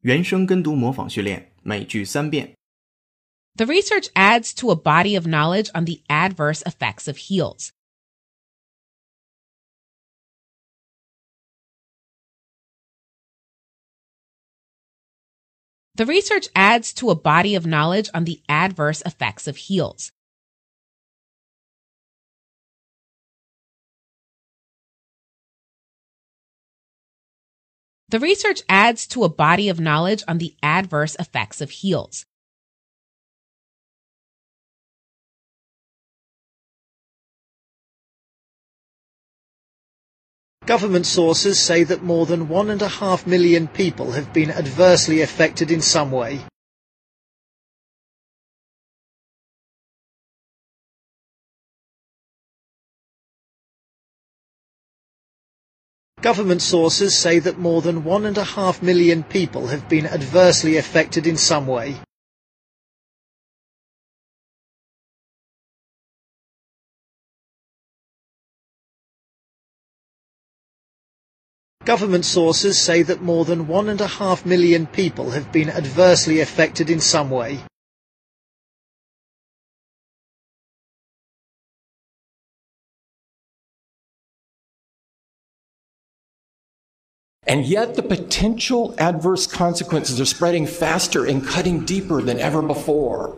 原声跟读模仿训练，每句三遍。 The research adds to a body of knowledge on the adverse effects of heels. The research adds to a body of knowledge on the adverse effects of heels. The research adds to a body of knowledge on the adverse effects of heels. Government sources say that more than one and a half million people have been adversely affected in some way. Government sources say that more than one and a half million people have been adversely affected in some way. Government sources say that more than one and a half million people have been adversely affected in some way. And yet, the potential adverse consequences are spreading faster and cutting deeper than ever before.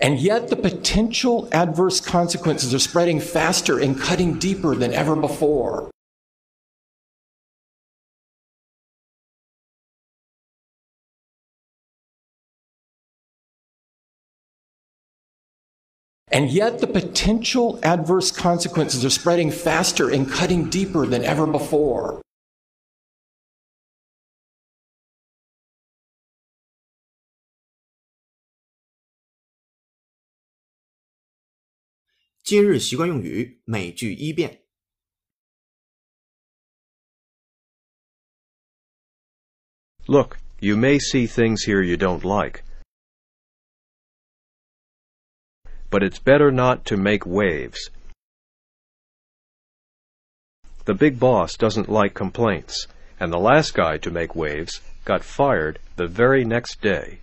And yet, the potential adverse consequences are spreading faster and cutting deeper than ever before. And yet the potential adverse consequences are spreading faster and cutting deeper than ever before. Look, you may see things here you don't like. But it's better not to make waves. The big boss doesn't like complaints, and the last guy to make waves got fired the very next day.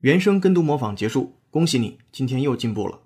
原声跟读模仿结束，恭喜你，今天又进步了。